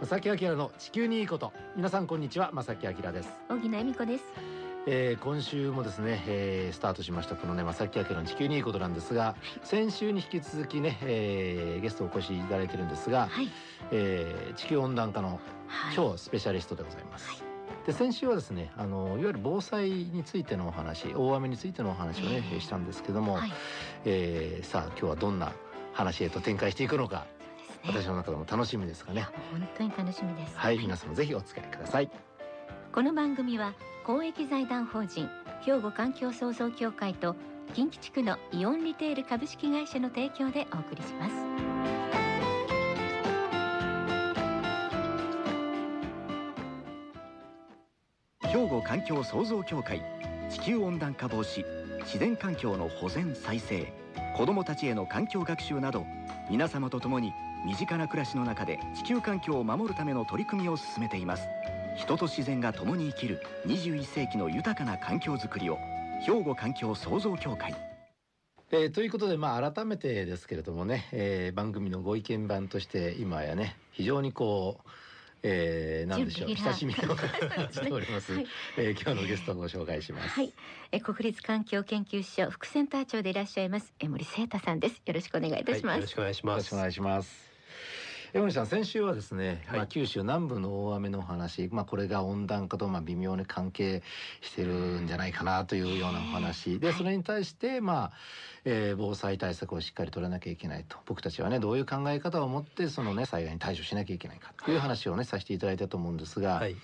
正木明の地球にいいこと。皆さんこんにちは。正木明です。小木恵美子です。えー、今週もですね、えー、スタートしました。このね正木明の地球にいいことなんですが、先週に引き続きね、えー、ゲストお越しいただいてるんですが、はい、えー、地球温暖化の超スペシャリストでございます。はい。で先週はですねあのいわゆる防災についてのお話大雨についてのお話をね、えー、したんですけども、はい、えー、さあ今日はどんな話へと展開していくのか、ね、私の中でも楽しみですがね。本当に楽しみです。はい、皆さんもぜひお付き合いください。この番組は公益財団法人兵庫環境創造協会と近畿地区のイオンリテール株式会社の提供でお送りします。兵庫環境創造協会地球温暖化防止自然環境の保全再生子どもたちへの環境学習など皆様と共に身近な暮らしの中で地球環境を守るための取り組みを進めています。人と自然が共に生きる21世紀の豊かな環境づくりを兵庫環境創造協会。えー、ということで、まあ、改めてですけれどもね、えー、番組のご意見番として今やね非常にこうえー、なんでしょう。親しみをしております、はい、えー、今日のゲストをご紹介します。はい、えー、国立環境研究所副センター長でいらっしゃいます江森聖太さんです。よろしくお願いいたします、はい、よろしくお願いします。よろしくお願いします山森さん先週はですね、はい、まあ、九州南部の大雨の話、まあ、これが温暖化とまあ微妙に関係してるんじゃないかなというようなお話。でそれに対して、まあえー、防災対策をしっかり取らなきゃいけないと僕たちはねどういう考え方を持ってその、ね、災害に対処しなきゃいけないかという話をねさせていただいたと思うんですが、はい、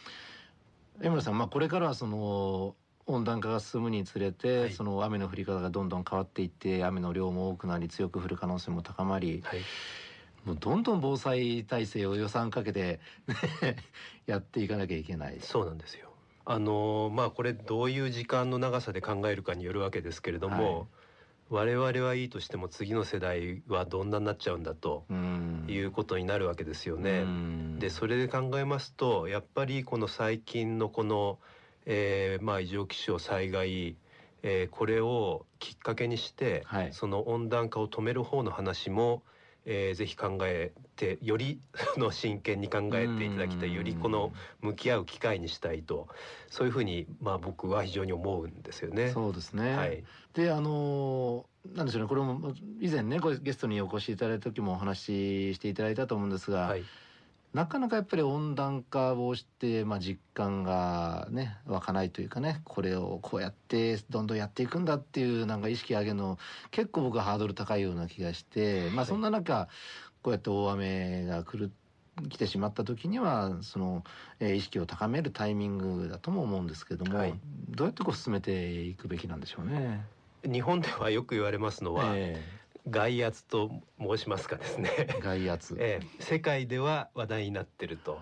江村さん、まあ、これからはその温暖化が進むにつれて、はい、その雨の降り方がどんどん変わっていって雨の量も多くなり強く降る可能性も高まり、はいもうどんどん防災体制を予算かけてやっていかなきゃいけない。そうなんですよ。あのまあこれどういう時間の長さで考えるかによるわけですけれども、はい、我々はいいとしても次の世代はどんなになっちゃうんだということになるわけですよね。でそれで考えますとやっぱりこの最近のこの、えー、まあ異常気象災害えー、これをきっかけにして、はい、その温暖化を止める方の話もえー、ぜひ考えてより の真剣に考えていただきたいよりこの向き合う機会にしたいと。そういうふうにまあ僕は非常に思うんですよね。そうですね、はい、であのなんでしょうね。これも以前ねゲストにお越しいただいた時もお話ししていただいたと思うんですが、はい、なかなかやっぱり温暖化をして、まあ、実感がね湧かないというかねこれをこうやってどんどんやっていくんだっていうなんか意識上げるの結構僕はハードル高いような気がして、はい、まあそんな中こうやって大雨が来る来てしまった時にはその、えー、意識を高めるタイミングだとも思うんですけども、はい、どうやってこう進めていくべきなんでしょうね。日本ではよく言われますのは、えー外圧と申しますかですね。外圧、ええ、世界では話題になってると。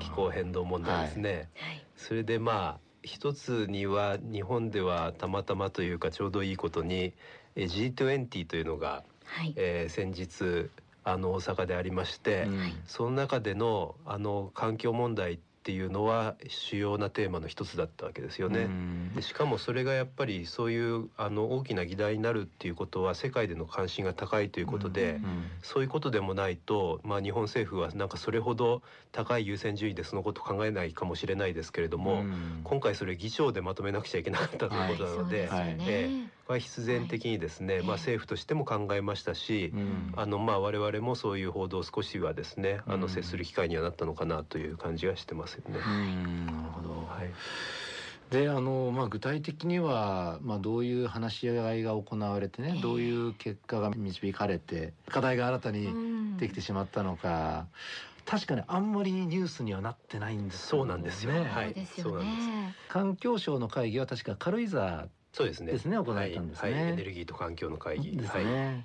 気候変動問題ですね、はい、それでまあ一つには日本ではたまたまというかちょうどいいことに G20 というのが、はい、えー、先日あの大阪でありまして、うん、その中でのあの環境問題っていうのは主要なテーマの一つだったわけですよね。でしかもそれがやっぱりそういうあの大きな議題になるっていうことは世界での関心が高いということで、そういうことでもないと、まあ、日本政府はなんかそれほど高い優先順位でそのことを考えないかもしれないですけれども、今回それ議長でまとめなくちゃいけなかったということなので、はい、えーは必然的にですね、はい、まあ政府としても考えましたし、うん、あのまあ我々もそういう報道を少しはですね、あの接する機会にはなったのかなという感じがしてますよね。なるほど。はい。であのまあ、具体的には、まあ、どういう話し合いが行われてね、どういう結果が導かれて課題が新たにできてしまったのか、確かにあんまりニュースにはなってないんです、ね、そうなんですよ。はい、そうなんです。環境省の会議は確か軽井沢そうですね。ですね行ったんですね、はい。はい、エネルギーと環境の会議。ですね。はい。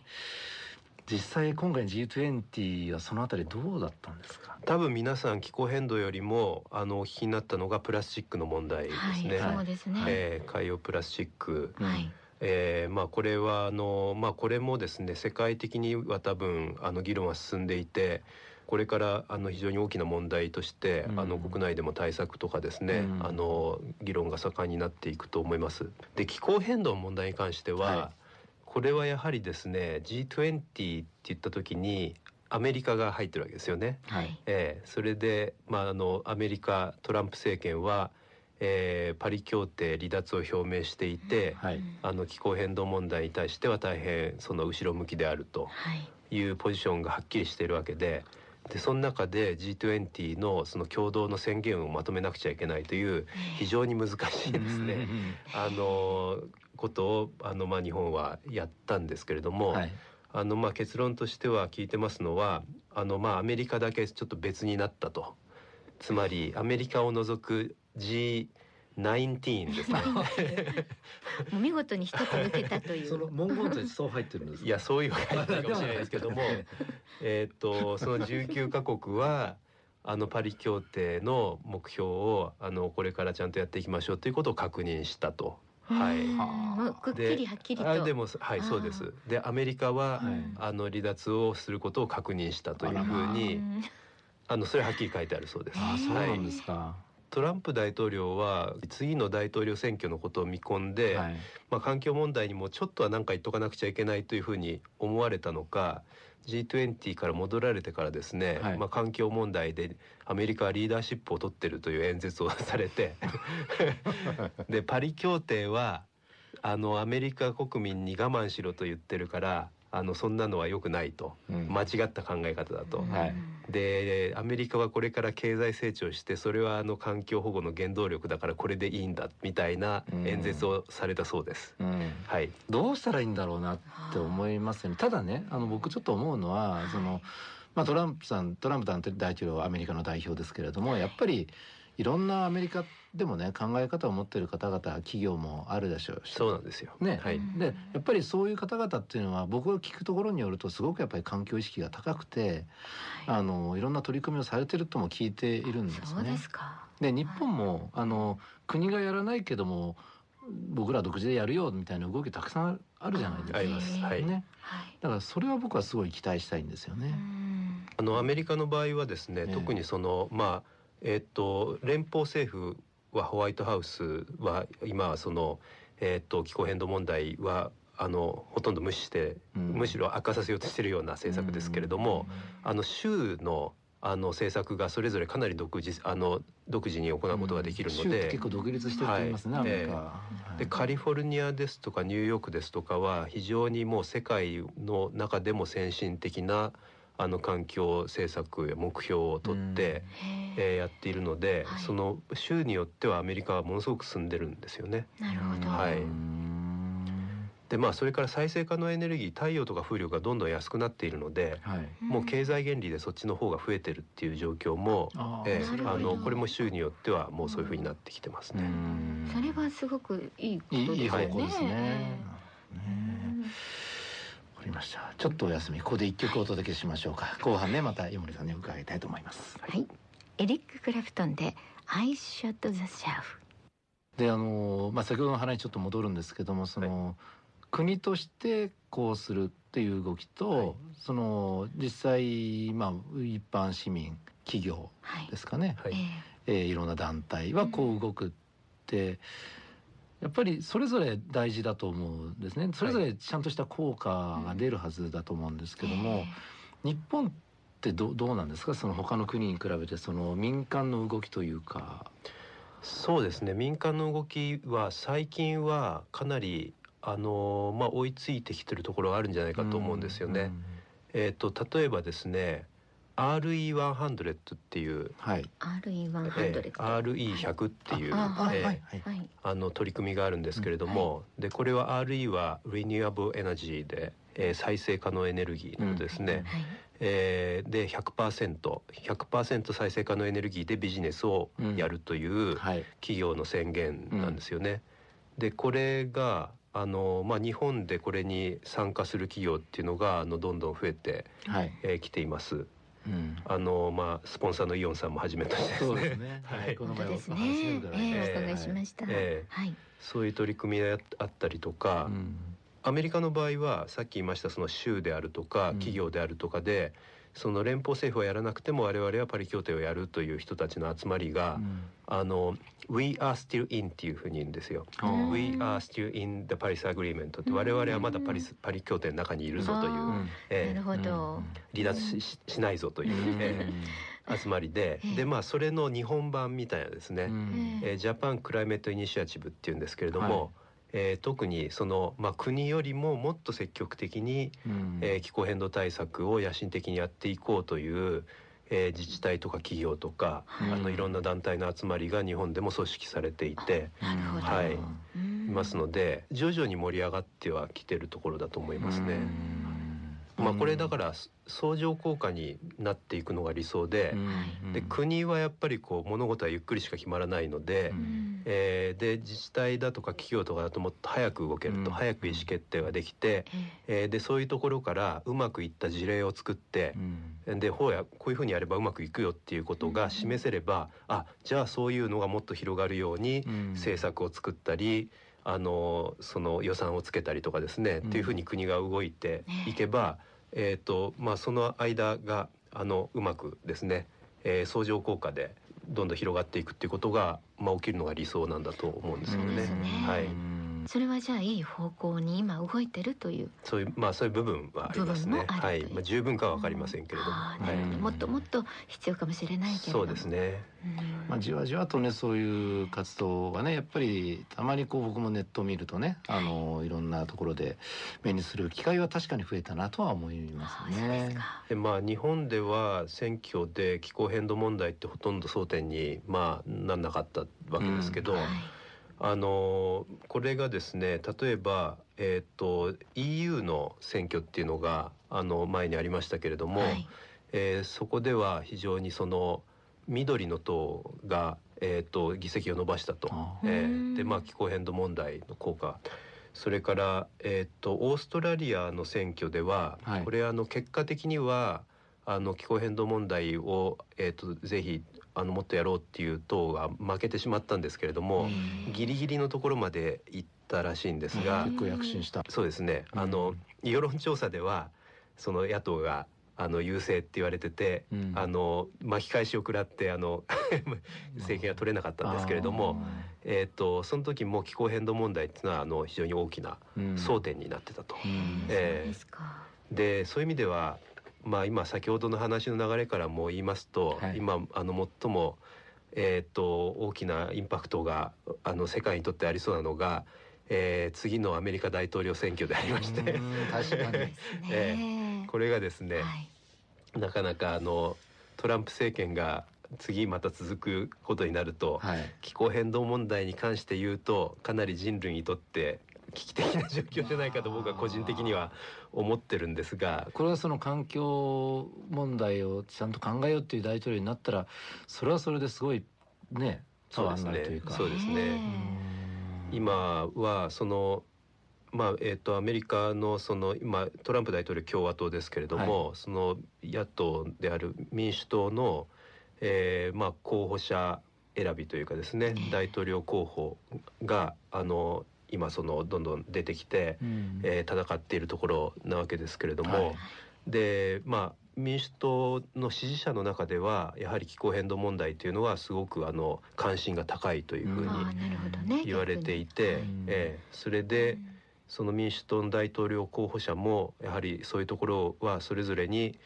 実際今回の G20 はそのあたりどうだったんですか？多分皆さん気候変動よりもあのお聞きになったのがプラスチックの問題ですね。はい、そうですね、えー、海洋プラスチック、はい、えー、まあこれはあのまあこれもですね世界的には多分あの議論は進んでいてこれからあの非常に大きな問題として、うん、あの国内でも対策とかですね、うん、あの議論が盛んになっていくと思います。で気候変動の問題に関しては、はい、これはやはりですね G20 って言った時にアメリカが入ってるわけですよね。はい、えー、それで、まあ、あのアメリカトランプ政権は、えー、パリ協定離脱を表明していて、はい、あの気候変動問題に対しては大変その後ろ向きであるというポジションがはっきりしているわけで。でその中で G20 のその共同の宣言をまとめなくちゃいけないという非常に難しいですね、あのことをあのまあ日本はやったんですけれども、はい、あのまあ結論としては聞いてますのはあのまあアメリカだけちょっと別になったと。つまりアメリカを除く G 19ですね 見事に一つ抜けたというその文言としてそう入ってるんですいやそういう入ってるかもしれないですけどもえっとその19カ国はあのパリ協定の目標をあのこれからちゃんとやっていきましょうということを確認したとはい。もうくっきりはっきりと。でもはいそうです。でアメリカは、はい、あの離脱をすることを確認したというふうにあのそれはっきり書いてあるそうです。あそうなんですか。はいトランプ大統領は次の大統領選挙のことを見込んで、はい、まあ、環境問題にもちょっとは何か言っとかなくちゃいけないというふうに思われたのか G20 から戻られてからですね、はい、まあ、環境問題でアメリカはリーダーシップを取ってるという演説をされて でパリ協定はあのアメリカ国民に我慢しろと言ってるからあのそんなのは良くないと、うん、間違った考え方だと。はい、でアメリカはこれから経済成長してそれはあの環境保護の原動力だからこれでいいんだみたいな演説をされたそうです。うん、はい、どうしたらいいんだろうなって思いますよね。ただねあの僕ちょっと思うのは、そのまあ、トランプさんトランプ大統領はアメリカの代表ですけれどもやっぱりいろんなアメリカでもね考え方を持っている方々企業もあるでしょうしそうなんですよ。ね、はい、でやっぱりそういう方々っていうのは僕が聞くところによるとすごくやっぱり環境意識が高くて、はい、あのいろんな取り組みをされてるとも聞いているんですね。で日本も、あの国がやらないけども僕ら独自でやるよみたいな動きたくさんあるじゃないですか。あります。はい。ね。だからそれは僕はすごい期待したいんですよね。あのアメリカの場合はですね、特にそのまあえっと連邦政府はホワイトハウスは今その、えー、と気候変動問題はあのほとんど無視して、うん、むしろ悪化させようとしているような政策ですけれども、うん、あの州のあの政策がそれぞれかなり独自あの独自に行うことができるので、結構独立していますね、はい、えー、でカリフォルニアですとかニューヨークですとかは非常にもう世界の中でも先進的なあの環境政策や目標を取って、うん、えー、やっているので、はい、その州によってはアメリカはものすごく進んでるんですよね。なるほど、はい。でまあ、それから再生可能エネルギー太陽とか風力がどんどん安くなっているので、はい、もう経済原理でそっちの方が増えてるっていう状況も、えー、あのこれも州によってはもうそういうふうになってきてますね。それはすごくいいことですね。いい方向ですね。ねりました。ちょっとお休み。ここで一曲お届けしましょうか、はい、後半ねまた湯森さんに伺いたいと思います。はい、エリック・クラプトンで「I shot the shaft」であのまあ先ほどの話にちょっと戻るんですけどもその、はい、国としてこうするっていう動きと、はい、その実際まあ一般市民企業ですかね、はい、えー、いろんな団体はこう動くって、うんやっぱりそれぞれ大事だと思うんですね。それぞれちゃんとした効果が出るはずだと思うんですけども、はい日本ってどどうなんですか？その他の国に比べてその民間の動きというか。そうですね。民間の動きは最近はかなりあのまあ追いついてきてるところがあるんじゃないかと思うんですよね。えっ、ー、と例えばですね RE100 っていう、はい、RE100、えー、RE100 っていう、はい。えー、あの取り組みがあるんですけれども、はい、でこれは RE は Renewable Energy で、えー、再生可能エネルギーのですね、うんはい、えー、で 100%100% 100%再生可能エネルギーでビジネスをやるという企業の宣言なんですよね。でこれがあのまあ、日本でこれに参加する企業っていうのがあのどんどん増えてき、はい。えー、来ています。うん、あのまあスポンサーのイオンさんも始めたしですね。はい、この前お話しね。えー、お伺いしました。えー、はい。そういう取り組みがあったりとか、うん、アメリカの場合はさっき言いましたその州であるとか企業であるとかで、その連邦政府はやらなくても我々はパリ協定をやるという人たちの集まりが、うん、あの We are still in っていうふうに言うんですよ。We are still in the Paris Agreement って我々はまだパリスパリ協定の中にいるぞという、えー、なるほど。離脱ししないぞという、えー、集まりで、でまあそれの日本版みたいなですね、えー、ジャパンクライメットイニシアチブっていうんですけれども。はいえー、特にその、まあ、国よりももっと積極的に、うん、えー、気候変動対策を野心的にやっていこうという、えー、自治体とか企業とか、はい、あのいろんな団体の集まりが日本でも組織されていて、はい、いますので徐々に盛り上がってはきてるところだと思いますね。まあ、これだから相乗効果になっていくのが理想で,、で国はやっぱりこう物事はゆっくりしか決まらないので,、えー、で自治体だとか企業とかだともっと早く動けると、早く意思決定ができて、えー、でそういうところからうまくいった事例を作って、でほうやこういうふうにやればうまくいくよっていうことが示せれば、あじゃあそういうのがもっと広がるように政策を作ったり、あのその予算をつけたりとかですね、っていうふうに国が動いていけば、えーとまあ、その間があのうまくですね、えー、相乗効果でどんどん広がっていくっていうことが、まあ、起きるのが理想なんだと思うんですよね。ねはい。それはじゃあいい方向に今動いてるという。そういうまあそういう部分はありますね。はい、まあ、十分かは分かりませんけれども、はい、もっともっと必要かもしれないけれど。そうですね、まあ、じわじわとねそういう活動がねやっぱりたまにこう僕もネットを見るとねあのいろんなところで目にする機会は確かに増えたなとは思いますね。でまあ日本では選挙で気候変動問題ってほとんど争点にまあなんなかったわけですけど、うん。はいあのこれがですね例えば、えーと、EU の選挙っていうのがあの前にありましたけれども、はい、えー、そこでは非常にその緑の党が、えーと、議席を伸ばしたと、えー、でまあ気候変動問題の効果。それから、えーと、オーストラリアの選挙では、はい、これあの結果的にはあの気候変動問題を、えーとぜひあのもっとやろうっていう党が負けてしまったんですけれどもギリギリのところまで行ったらしいんですが結構躍進した。そうですね。あの世論調査ではその野党があの優勢って言われてて、うん、あの巻き返しを食らってあの 政権が取れなかったんですけれども、えーと、その時も気候変動問題っていうのはあの非常に大きな争点になってたと。うん、えー、でそういう意味ではまあ、今先ほどの話の流れからも言いますと、はい、今あの最も、えーと、大きなインパクトがあの世界にとってありそうなのが、えー、次のアメリカ大統領選挙でありまして。確かに、えー、これがですね、はい、なかなかあのトランプ政権が次また続くことになると、はい、気候変動問題に関して言うとかなり人類にとって危機的な状況じゃないかと僕は個人的には思ってるんですがこれはその環境問題をちゃんと考えようっていう大統領になったらそれはそれですごいねそうですね。そうですね。今はそのまあえーと、アメリカのその今トランプ大統領共和党ですけれども、はい、その野党である民主党の、えーまあ、候補者選びというかですね大統領候補があの今そのどんどん出てきて、うん、えー、戦っているところなわけですけれども、はい、でまあ民主党の支持者の中ではやはり気候変動問題というのはすごくあの関心が高いというふうに言われていて、うんえー、それでその民主党の大統領候補者もやはりそういうところはそれぞれに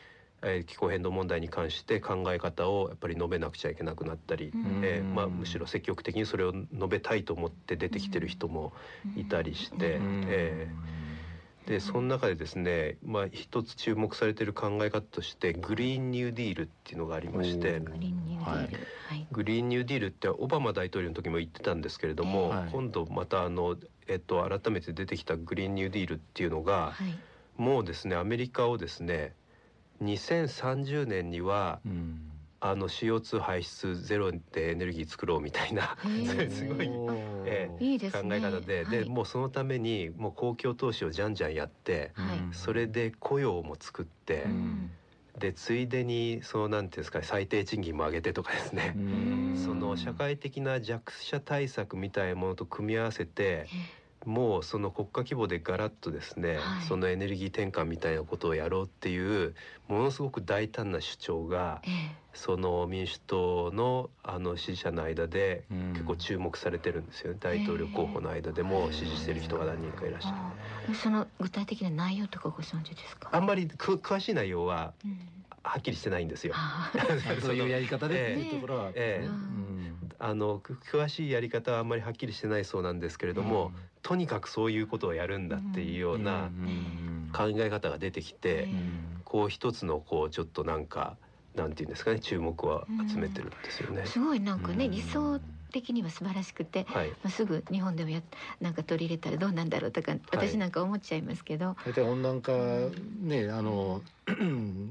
えー、気候変動問題に関して考え方をやっぱり述べなくちゃいけなくなったり、えーまあ、むしろ積極的にそれを述べたいと思って出てきてる人もいたりして、えー、でその中でですね、まあ、一つ注目されている考え方としてグリーンニューディールっていうのがありましてグリーンニューディール、はい、グリーンニューディールってオバマ大統領の時も言ってたんですけれども、はい、今度またあの、えっと、改めて出てきたグリーンニューディールっていうのが、はい、もうですねアメリカをですね2030年には、うん、あの CO2 排出ゼロでエネルギー作ろうみたいなすごい、えー、考え方で、はい、でもうそのためにもう公共投資をじゃんじゃんやって、はい、それで雇用も作って、うん、でついでにそのなんていうんですか最低賃金も上げてとかですね。その社会的な弱者対策みたいなものと組み合わせてもうその国家規模でガラッとですね、はい、そのエネルギー転換みたいなことをやろうっていうものすごく大胆な主張が、ええ、その民主党のあの支持者の間で結構注目されてるんですよね、大統領候補の間でも支持してる人が何人かいらっしゃる。その具体的な内容とかご存知ですか？あんまりく詳しい内容は、はっきりしてないんですよ。そういうやり方でっていうところは、ええあの詳しいやり方はあんまりはっきりしてないそうなんですけれども、とにかくそういうことをやるんだっていうような考え方が出てきて、こう一つのこうちょっとなんかなんていうんですかね注目は集めてるんですよね。すごいなんかね、理想的には素晴らしくて、はい、まあ、すぐ日本でもやなんか取り入れたらどうなんだろうとか私なんか思っちゃいますけど。大体温暖化ねあの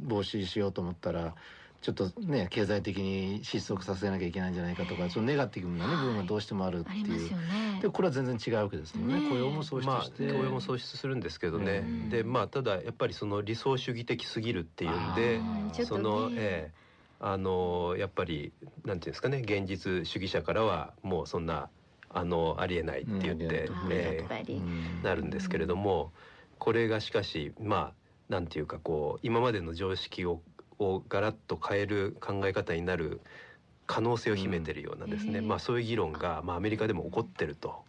防止しようと思ったらちょっとね経済的に失速させなきゃいけないんじゃないかとかそのネガティブなね部分がどうしてもあるっていう、ね、でこれは全然違うわけですよね、ね、雇用も喪失して、まあ、雇用も喪失するんですけどね、でまあただやっぱりその理想主義的すぎるっていうんで、そのええ。あのやっぱりなんていうんですかね現実主義者からはもうそんなあのありえないって言って、うん、えー、なるんですけれども、これがしかしまあなんていうかこう今までの常識ををガラッと変える考え方になる可能性を秘めてるようなですね、うん、まあそういう議論がまあアメリカでも起こってると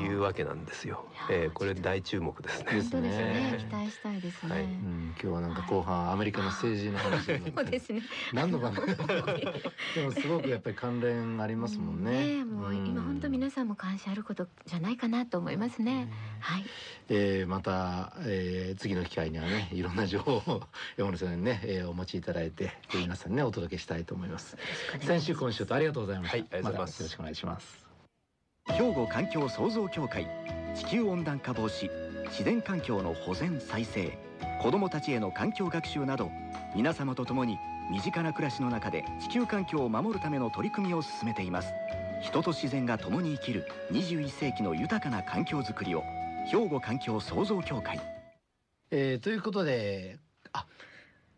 いうわけなんですよ。えー、これ大注目ですね。ですね。期待したいですね。はい、うん、今日はなんか後半アメリカの政治の話 そうですね。何度か でもすごくやっぱり関連ありますもんね。ねもう今本当皆さんも関心あることじゃないかなと思いますね。はい。えー、また、えー、次の機会にはねいろんな情報を山野さんにね、えー、お持ちいただいて皆さんにねお届けしたいと思います。先週今週とありがとうございました、はい、ありがとうございます、よろしくお願いします。兵庫環境創造協会地球温暖化防止自然環境の保全再生子どもたちへの環境学習など皆様と共に身近な暮らしの中で地球環境を守るための取り組みを進めています。人と自然が共に生きる21世紀の豊かな環境づくりを兵庫環境創造協会、えー、ということであ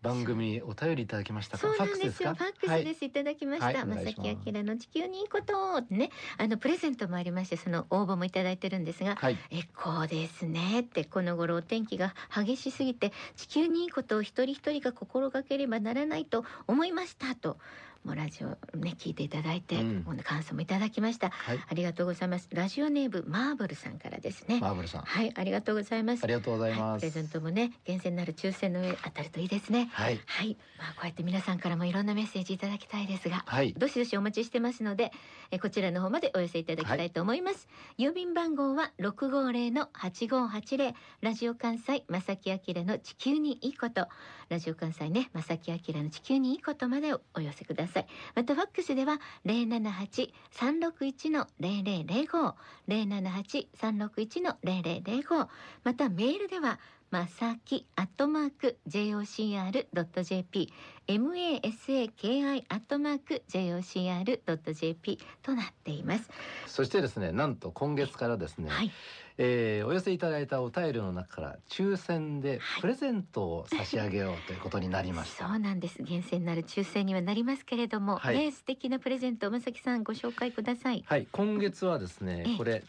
番組お便りいただきましたそうなんですよ。ファックスです、い、ただきました。はい、正木明の地球にいいことね、あのプレゼントもありまして、その応募もいただいてるんですが、はい、えこうですねってこの頃お天気が激しすぎて地球にいいことを一人一人が心がければならないと思いましたと。もうラジオね聞いていただいて、うん、感想もいただきました、はい、ありがとうございます。ラジオネームマーブルさんからですね。マーブルさん。はいありがとうございます。ありがとうございます、はい、プレゼントもね厳選なる抽選の上当たるといいですね。はい、はい、まあこうやって皆さんからもいろんなメッセージいただきたいですが、はい、どしどしお待ちしてますのでえこちらの方までお寄せいただきたいと思います、郵便番号は六五零の八五八零。ラジオ関西正木明の地球にいいこと。ラジオ関西ね正木明の地球にいいことまでお寄せくださいまたファックスでは零七八三六一の零零零五零七八三六一の零零零五またメールではまさきアットマーク jocr.jp masaki アットマーク jocr.jp となっています。そしてですねなんと今月からですね、はいえー、お寄せいただいたお便りの中から抽選でプレゼントを差し上げようということになりました、はい、そうなんです。厳選なる抽選にはなりますけれども、はい、ね素敵なプレゼントまさきさんご紹介ください。はい。今月はですねこれ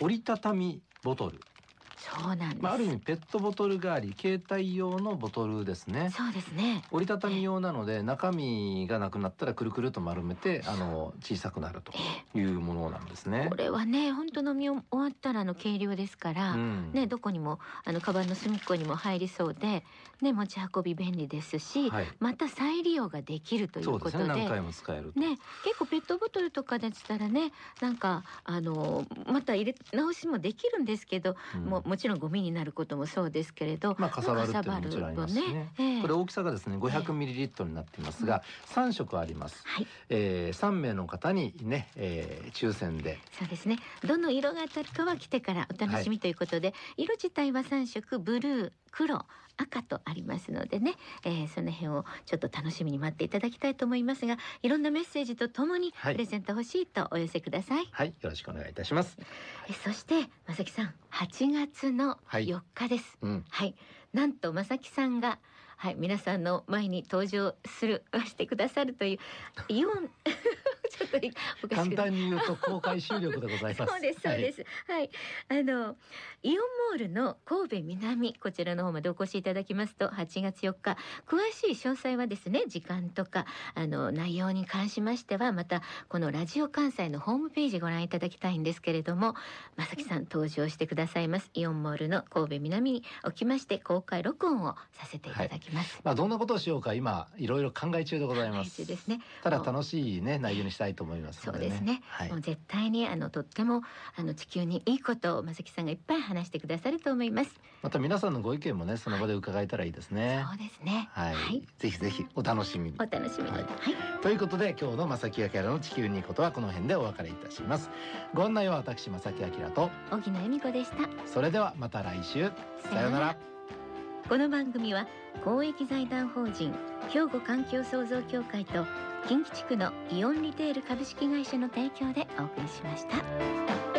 折りたたみボトルそうなんです、まあ、ある意味ペットボトル代わり携帯用のボトルですね。そうですね。折りたたみ用なので中身がなくなったらくるくると丸めてあの小さくなるというものなんですね。これはね本当飲み終わったらの軽量ですから、うん、ねどこにもあのカバンの隅っこにも入りそうでね持ち運び便利ですし、はい、また再利用ができるということで、ね、何回も使えるね結構ペットボトルとかでしたらねなんかあのまた入れ直しもできるんですけど、うん、ももちろんゴミになることもそうですけれど、まあ、かさばるっていうのももちろんね。ねえー、これ大きさがですね500ミリリットルになっていますが、三、うん、色あります。はい、えー、3名の方にね、えー、抽選で。そうですね。どの色が当たるかは来てからお楽しみということで、はい、色自体は3色ブルー、黒、赤とありますのでね、えー、その辺をちょっと楽しみに待っていただきたいと思いますがいろんなメッセージとともにプレゼント欲しいとお寄せください。はい、よろしくお願いいたします。えそして正木さん8月の4日です、はい、うん。はい、なんと正木さんがはい、皆さんの前に登場する してくださるというイオンちょっと簡単に言うと公開収録でございます。そうですそうです、はい、はい、あのイオンモールの神戸南こちらの方までお越しいただきますと8月4日。詳しい詳細はですね時間とかあの内容に関しましてはまたこのラジオ関西のホームページご覧いただきたいんですけれども正木さん登場してくださいます。イオンモールの神戸南におきまして公開録音をさせていただきます、はい、まあどんなことをしようか今いろいろ考え中でございます。ですね。ただ楽しいね内容にしたいと思います、ね、そうですね、はい、もう絶対にあのとってもあの地球にいいことを正木さんがいっぱい話してくださると思います。また皆さんのご意見もねその場で伺えたらいいですね、はい、そうですね。はい、はい、ぜひぜひお楽しみに。お楽しみに、はい。ということで今日の正木明の地球にいいことはこの辺でお別れいたします。ご案内は私正木明と。荻野恵美子でした。それではまた来週。さようならこの番組は公益財団法人兵庫環境創造協会と近畿地区のイオンリテール株式会社の提供でお送りしました。